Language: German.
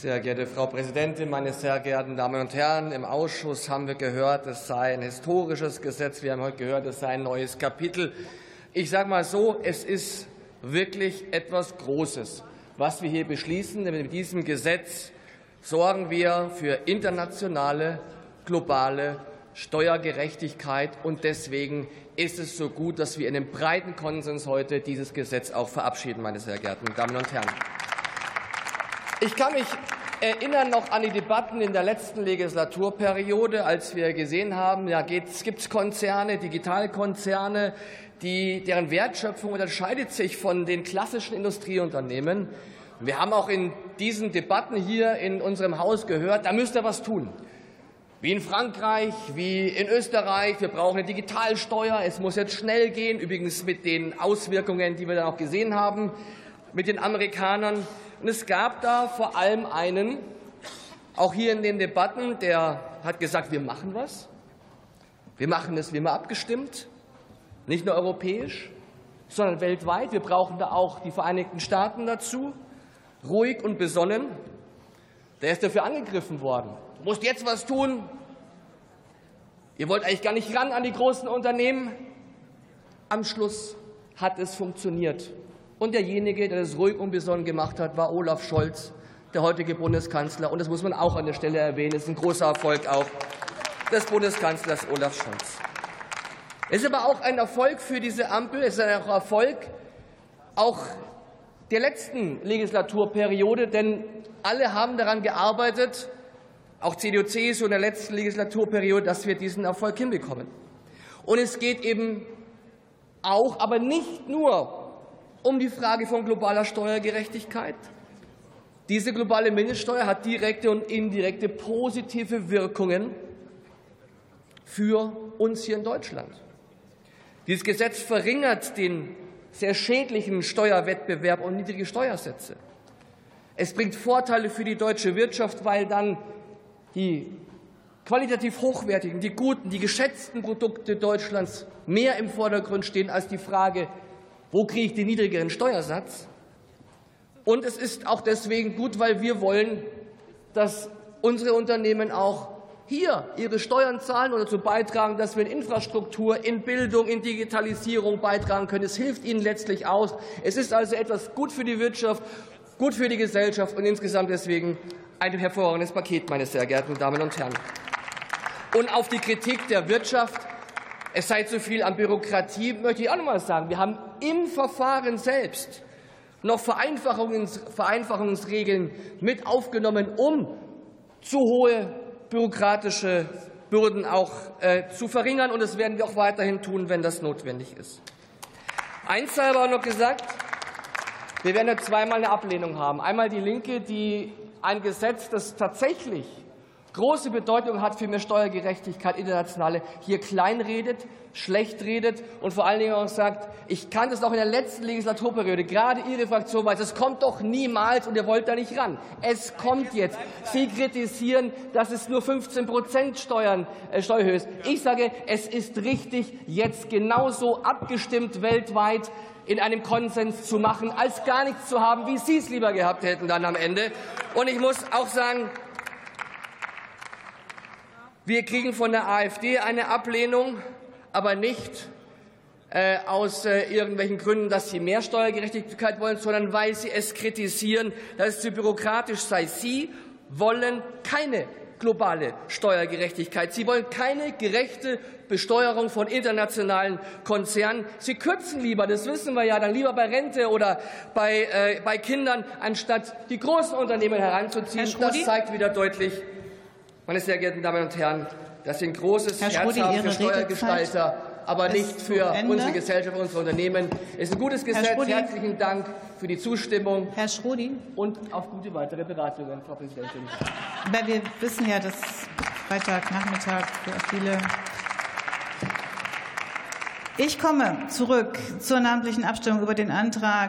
Sehr geehrte Frau Präsidentin, meine sehr geehrten Damen und Herren! Im Ausschuss haben wir gehört, es sei ein historisches Gesetz. Wir haben heute gehört, es sei ein neues Kapitel. Ich sage mal so, es ist wirklich etwas Großes, was wir hier beschließen. Denn mit diesem Gesetz sorgen wir für internationale, globale Steuergerechtigkeit. Und deswegen ist es so gut, dass wir in einem breiten Konsens heute dieses Gesetz auch verabschieden, meine sehr geehrten Damen und Herren. Ich kann mich erinnern noch an die Debatten in der letzten Legislaturperiode, als wir gesehen haben, ja, gibt es Konzerne, Digitalkonzerne, die, deren Wertschöpfung unterscheidet sich von den klassischen Industrieunternehmen. Wir haben auch in diesen Debatten hier in unserem Haus gehört, da müsst ihr was tun. Wie in Frankreich, wie in Österreich. Wir brauchen eine Digitalsteuer. Es muss jetzt schnell gehen. Übrigens mit den Auswirkungen, die wir dann auch gesehen haben, mit den Amerikanern. Und es gab da vor allem einen, auch hier in den Debatten, der hat gesagt, wir machen was. Wir machen es wie immer abgestimmt, nicht nur europäisch, sondern weltweit. Wir brauchen da auch die Vereinigten Staaten dazu. Ruhig und besonnen. Der ist dafür angegriffen worden. Du musst jetzt was tun. Ihr wollt eigentlich gar nicht ran an die großen Unternehmen. Am Schluss hat es funktioniert. Und derjenige, der das ruhig und besonnen gemacht hat, war Olaf Scholz, der heutige Bundeskanzler. Und das muss man auch an der Stelle erwähnen. Das ist ein großer Erfolg auch des Bundeskanzlers Olaf Scholz. Es ist aber auch ein Erfolg für diese Ampel. Es ist ein Erfolg auch der letzten Legislaturperiode, denn alle haben daran gearbeitet, auch CDU, CSU in der letzten Legislaturperiode, dass wir diesen Erfolg hinbekommen. Und es geht eben auch, aber nicht nur um die Frage von globaler Steuergerechtigkeit. Diese globale Mindeststeuer hat direkte und indirekte positive Wirkungen für uns hier in Deutschland. Dieses Gesetz verringert den sehr schädlichen Steuerwettbewerb und niedrige Steuersätze. Es bringt Vorteile für die deutsche Wirtschaft, weil dann die qualitativ hochwertigen, die guten, die geschätzten Produkte Deutschlands mehr im Vordergrund stehen als die Frage, wo kriege ich den niedrigeren Steuersatz? Und es ist auch deswegen gut, weil wir wollen, dass unsere Unternehmen auch hier ihre Steuern zahlen und dazu beitragen, dass wir in Infrastruktur, in Bildung, in Digitalisierung beitragen können. Es hilft ihnen letztlich aus. Es ist also etwas gut für die Wirtschaft, gut für die Gesellschaft und insgesamt deswegen ein hervorragendes Paket, meine sehr geehrten Damen und Herren. Und auf die Kritik der Wirtschaft es sei zu viel an Bürokratie, möchte ich auch noch mal sagen. Wir haben im Verfahren selbst noch Vereinfachungs Vereinfachungsregeln mit aufgenommen, um zu hohe bürokratische Bürden auch äh, zu verringern. Und das werden wir auch weiterhin tun, wenn das notwendig ist. Eins sei aber noch gesagt. Wir werden ja zweimal eine Ablehnung haben. Einmal die Linke, die ein Gesetz, das tatsächlich große Bedeutung hat für mehr Steuergerechtigkeit internationale, hier kleinredet, schlecht redet und vor allen Dingen auch sagt, ich kann das auch in der letzten Legislaturperiode, gerade Ihre Fraktion weiß, es kommt doch niemals und ihr wollt da nicht ran. Es kommt jetzt. Sie kritisieren, dass es nur 15 Prozent Steuern, äh, Steuerhöhe ist. Ich sage, es ist richtig, jetzt genauso abgestimmt weltweit in einem Konsens zu machen, als gar nichts zu haben, wie Sie es lieber gehabt hätten dann am Ende. Und ich muss auch sagen, wir kriegen von der AfD eine Ablehnung, aber nicht äh, aus äh, irgendwelchen Gründen, dass sie mehr Steuergerechtigkeit wollen, sondern weil sie es kritisieren, dass es zu bürokratisch sei. Sie wollen keine globale Steuergerechtigkeit. Sie wollen keine gerechte Besteuerung von internationalen Konzernen. Sie kürzen lieber, das wissen wir ja, dann lieber bei Rente oder bei, äh, bei Kindern, anstatt die großen Unternehmen heranzuziehen. Das zeigt wieder deutlich, meine sehr geehrten Damen und Herren, das sind großes Herr Herz haben für Steuergestalter, aber nicht für unsere Gesellschaft, unsere Unternehmen. Es ist ein gutes Gesetz. Herzlichen Dank für die Zustimmung. Herr Schrodi. Und auf gute weitere Beratungen, Frau Präsidentin. Aber wir wissen ja, dass Freitagnachmittag für viele ich komme zurück zur namentlichen Abstimmung über den Antrag